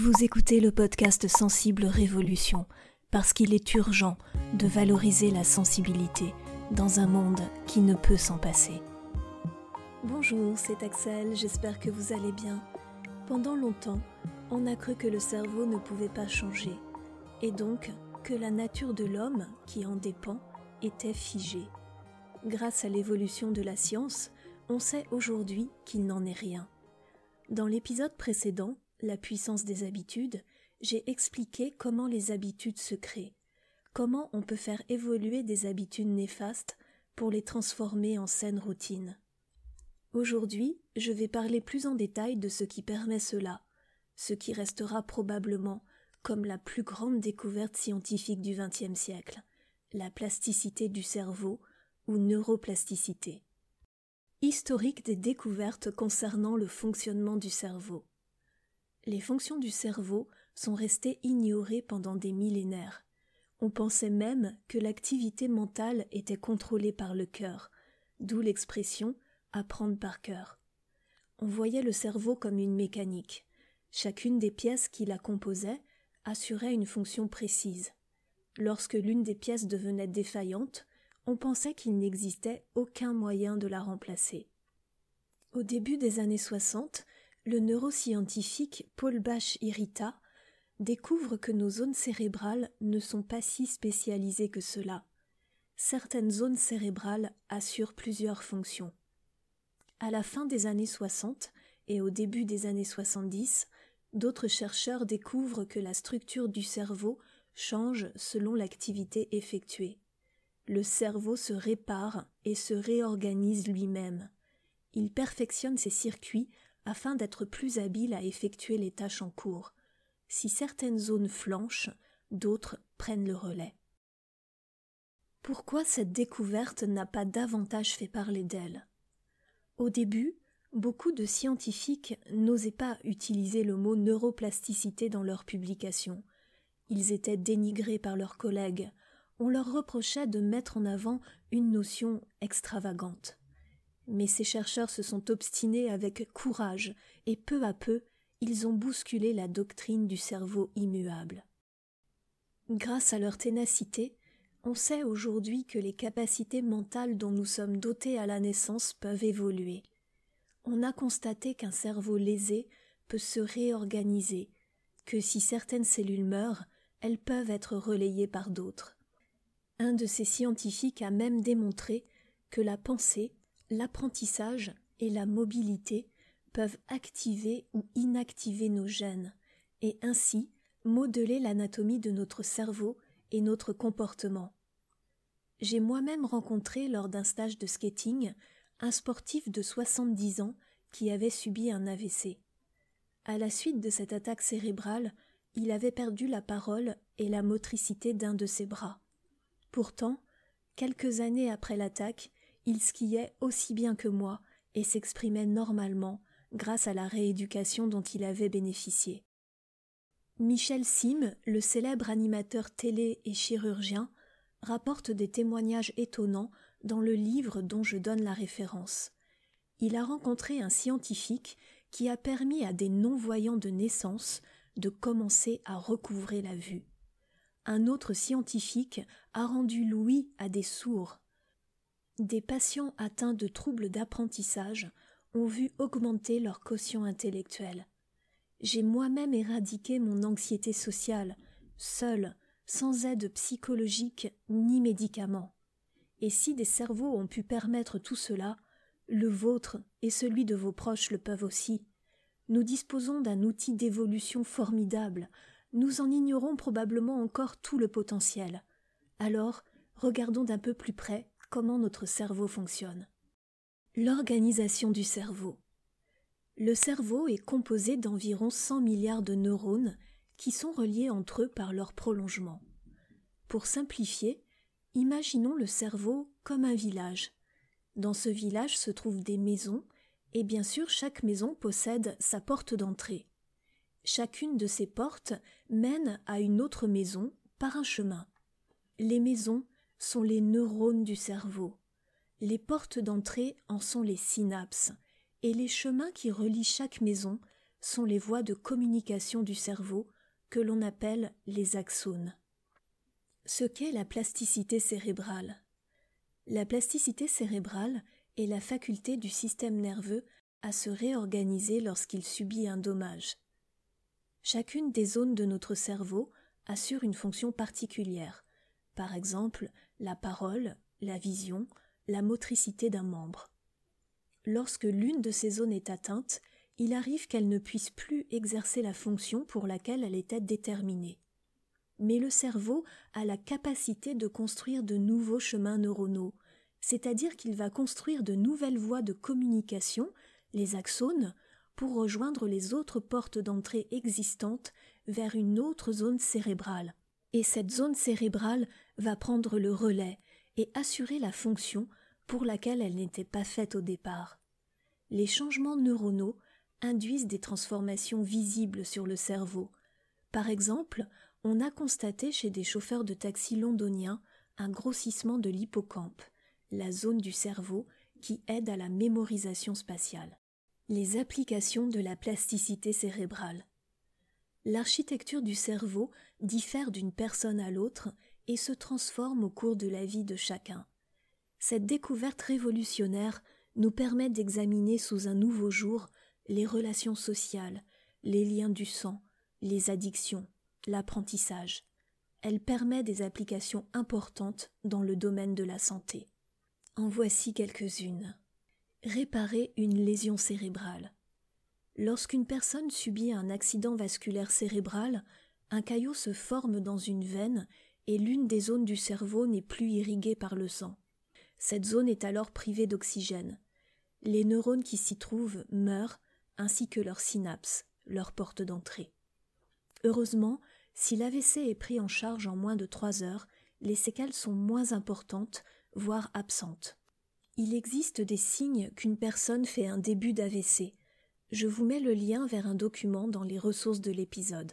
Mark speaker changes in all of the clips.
Speaker 1: Vous écoutez le podcast Sensible Révolution parce qu'il est urgent de valoriser la sensibilité dans un monde qui ne peut s'en passer. Bonjour, c'est Axel, j'espère que vous allez bien. Pendant longtemps, on a cru que le cerveau ne pouvait pas changer, et donc que la nature de l'homme, qui en dépend, était figée. Grâce à l'évolution de la science, on sait aujourd'hui qu'il n'en est rien. Dans l'épisode précédent, La puissance des habitudes, j'ai expliqué comment les habitudes se créent, comment on peut faire évoluer des habitudes néfastes pour les transformer en saines routines. Aujourd'hui, je vais parler plus en détail de ce qui permet cela, ce qui restera probablement comme la plus grande découverte scientifique du XXe siècle, la plasticité du cerveau ou neuroplasticité. Historique des découvertes concernant le fonctionnement du cerveau. Les fonctions du cerveau sont restées ignorées pendant des millénaires. On pensait même que l'activité mentale était contrôlée par le cœur, d'où l'expression apprendre par cœur. On voyait le cerveau comme une mécanique. Chacune des pièces qui la composaient assurait une fonction précise. Lorsque l'une des pièces devenait défaillante, on pensait qu'il n'existait aucun moyen de la remplacer. Au début des années 60, le neuroscientifique Paul Bach-Irita découvre que nos zones cérébrales ne sont pas si spécialisées que cela. Certaines zones cérébrales assurent plusieurs fonctions. À la fin des années 60 et au début des années 70, d'autres chercheurs découvrent que la structure du cerveau change selon l'activité effectuée le cerveau se répare et se réorganise lui-même. Il perfectionne ses circuits afin d'être plus habile à effectuer les tâches en cours. Si certaines zones flanchent, d'autres prennent le relais. Pourquoi cette découverte n'a pas davantage fait parler d'elle? Au début, beaucoup de scientifiques n'osaient pas utiliser le mot neuroplasticité dans leurs publications. Ils étaient dénigrés par leurs collègues, on leur reprochait de mettre en avant une notion extravagante. Mais ces chercheurs se sont obstinés avec courage, et peu à peu ils ont bousculé la doctrine du cerveau immuable. Grâce à leur ténacité, on sait aujourd'hui que les capacités mentales dont nous sommes dotés à la naissance peuvent évoluer. On a constaté qu'un cerveau lésé peut se réorganiser, que si certaines cellules meurent, elles peuvent être relayées par d'autres. Un de ces scientifiques a même démontré que la pensée, l'apprentissage et la mobilité peuvent activer ou inactiver nos gènes, et ainsi modeler l'anatomie de notre cerveau et notre comportement. J'ai moi-même rencontré lors d'un stage de skating un sportif de 70 ans qui avait subi un AVC. À la suite de cette attaque cérébrale, il avait perdu la parole et la motricité d'un de ses bras. Pourtant, quelques années après l'attaque, il skiait aussi bien que moi et s'exprimait normalement grâce à la rééducation dont il avait bénéficié. Michel Sim, le célèbre animateur télé et chirurgien, rapporte des témoignages étonnants dans le livre dont je donne la référence. Il a rencontré un scientifique qui a permis à des non-voyants de naissance de commencer à recouvrer la vue un autre scientifique a rendu l'ouïe à des sourds. Des patients atteints de troubles d'apprentissage ont vu augmenter leur quotient intellectuel. J'ai moi-même éradiqué mon anxiété sociale, seul, sans aide psychologique ni médicaments. Et si des cerveaux ont pu permettre tout cela, le vôtre et celui de vos proches le peuvent aussi. Nous disposons d'un outil d'évolution formidable, nous en ignorons probablement encore tout le potentiel. Alors, regardons d'un peu plus près comment notre cerveau fonctionne. L'organisation du cerveau. Le cerveau est composé d'environ 100 milliards de neurones qui sont reliés entre eux par leur prolongement. Pour simplifier, imaginons le cerveau comme un village. Dans ce village se trouvent des maisons, et bien sûr chaque maison possède sa porte d'entrée. Chacune de ces portes mène à une autre maison par un chemin. Les maisons sont les neurones du cerveau. Les portes d'entrée en sont les synapses, et les chemins qui relient chaque maison sont les voies de communication du cerveau que l'on appelle les axones. Ce qu'est la plasticité cérébrale? La plasticité cérébrale est la faculté du système nerveux à se réorganiser lorsqu'il subit un dommage. Chacune des zones de notre cerveau assure une fonction particulière, par exemple la parole, la vision, la motricité d'un membre. Lorsque l'une de ces zones est atteinte, il arrive qu'elle ne puisse plus exercer la fonction pour laquelle elle était déterminée. Mais le cerveau a la capacité de construire de nouveaux chemins neuronaux, c'est-à-dire qu'il va construire de nouvelles voies de communication, les axones, pour rejoindre les autres portes d'entrée existantes vers une autre zone cérébrale. Et cette zone cérébrale va prendre le relais et assurer la fonction pour laquelle elle n'était pas faite au départ. Les changements neuronaux induisent des transformations visibles sur le cerveau. Par exemple, on a constaté chez des chauffeurs de taxi londoniens un grossissement de l'hippocampe, la zone du cerveau qui aide à la mémorisation spatiale. Les applications de la plasticité cérébrale. L'architecture du cerveau diffère d'une personne à l'autre et se transforme au cours de la vie de chacun. Cette découverte révolutionnaire nous permet d'examiner sous un nouveau jour les relations sociales, les liens du sang, les addictions, l'apprentissage. Elle permet des applications importantes dans le domaine de la santé. En voici quelques-unes. Réparer une lésion cérébrale. Lorsqu'une personne subit un accident vasculaire cérébral, un caillot se forme dans une veine et l'une des zones du cerveau n'est plus irriguée par le sang. Cette zone est alors privée d'oxygène. Les neurones qui s'y trouvent meurent ainsi que leurs synapses, leur porte d'entrée. Heureusement, si l'AVC est pris en charge en moins de trois heures, les séquelles sont moins importantes, voire absentes. Il existe des signes qu'une personne fait un début d'AVC. Je vous mets le lien vers un document dans les ressources de l'épisode.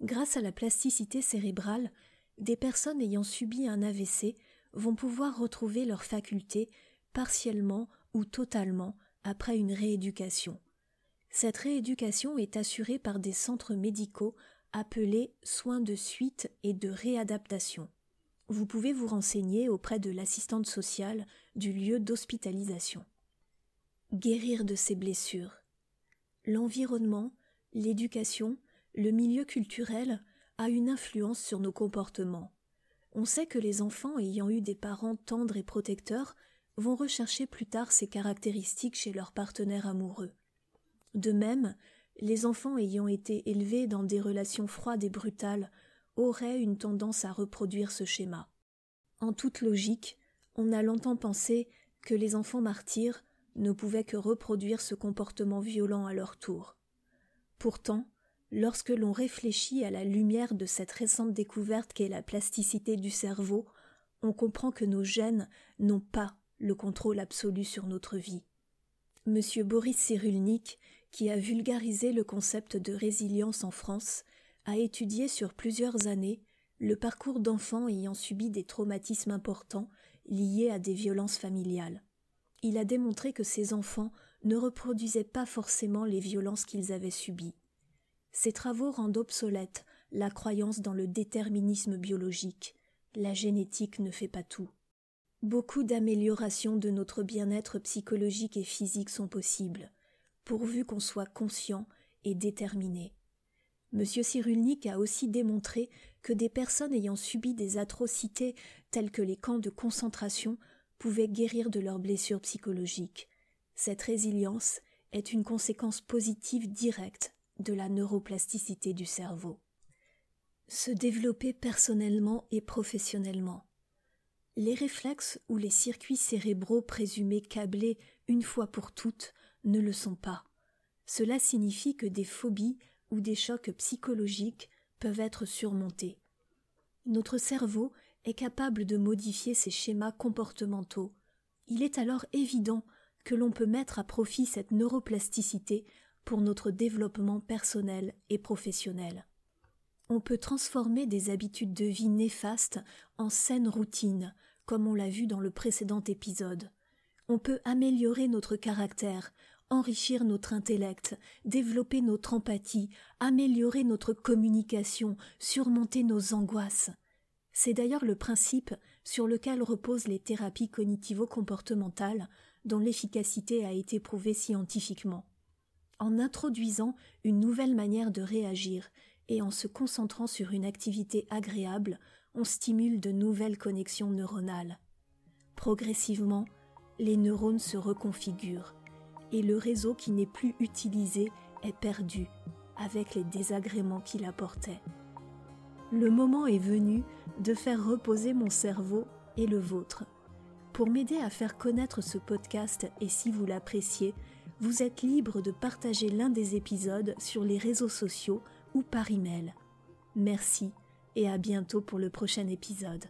Speaker 1: Grâce à la plasticité cérébrale, des personnes ayant subi un AVC vont pouvoir retrouver leurs facultés partiellement ou totalement après une rééducation. Cette rééducation est assurée par des centres médicaux appelés soins de suite et de réadaptation. Vous pouvez vous renseigner auprès de l'assistante sociale du lieu d'hospitalisation. Guérir de ces blessures. L'environnement, l'éducation, le milieu culturel a une influence sur nos comportements. On sait que les enfants ayant eu des parents tendres et protecteurs vont rechercher plus tard ces caractéristiques chez leurs partenaires amoureux. De même, les enfants ayant été élevés dans des relations froides et brutales auraient une tendance à reproduire ce schéma. En toute logique, on a longtemps pensé que les enfants martyrs ne pouvaient que reproduire ce comportement violent à leur tour. Pourtant, lorsque l'on réfléchit à la lumière de cette récente découverte qu'est la plasticité du cerveau, on comprend que nos gènes n'ont pas le contrôle absolu sur notre vie. M. Boris Cyrulnik qui a vulgarisé le concept de résilience en France, a étudié sur plusieurs années le parcours d'enfants ayant subi des traumatismes importants liés à des violences familiales. Il a démontré que ces enfants ne reproduisaient pas forcément les violences qu'ils avaient subies. Ces travaux rendent obsolète la croyance dans le déterminisme biologique. La génétique ne fait pas tout. Beaucoup d'améliorations de notre bien-être psychologique et physique sont possibles pourvu qu'on soit conscient et déterminé. M. Cyrulnik a aussi démontré que des personnes ayant subi des atrocités telles que les camps de concentration pouvaient guérir de leurs blessures psychologiques. Cette résilience est une conséquence positive directe de la neuroplasticité du cerveau. Se développer personnellement et professionnellement. Les réflexes ou les circuits cérébraux présumés câblés une fois pour toutes ne le sont pas. Cela signifie que des phobies ou des chocs psychologiques peuvent être surmontés. Notre cerveau est capable de modifier ces schémas comportementaux. Il est alors évident que l'on peut mettre à profit cette neuroplasticité pour notre développement personnel et professionnel. On peut transformer des habitudes de vie néfastes en saines routines, comme on l'a vu dans le précédent épisode. On peut améliorer notre caractère enrichir notre intellect, développer notre empathie, améliorer notre communication, surmonter nos angoisses. C'est d'ailleurs le principe sur lequel reposent les thérapies cognitivo-comportementales, dont l'efficacité a été prouvée scientifiquement. En introduisant une nouvelle manière de réagir et en se concentrant sur une activité agréable, on stimule de nouvelles connexions neuronales. Progressivement, les neurones se reconfigurent et le réseau qui n'est plus utilisé est perdu avec les désagréments qu'il apportait. Le moment est venu de faire reposer mon cerveau et le vôtre. Pour m'aider à faire connaître ce podcast et si vous l'appréciez, vous êtes libre de partager l'un des épisodes sur les réseaux sociaux ou par email. Merci et à bientôt pour le prochain épisode.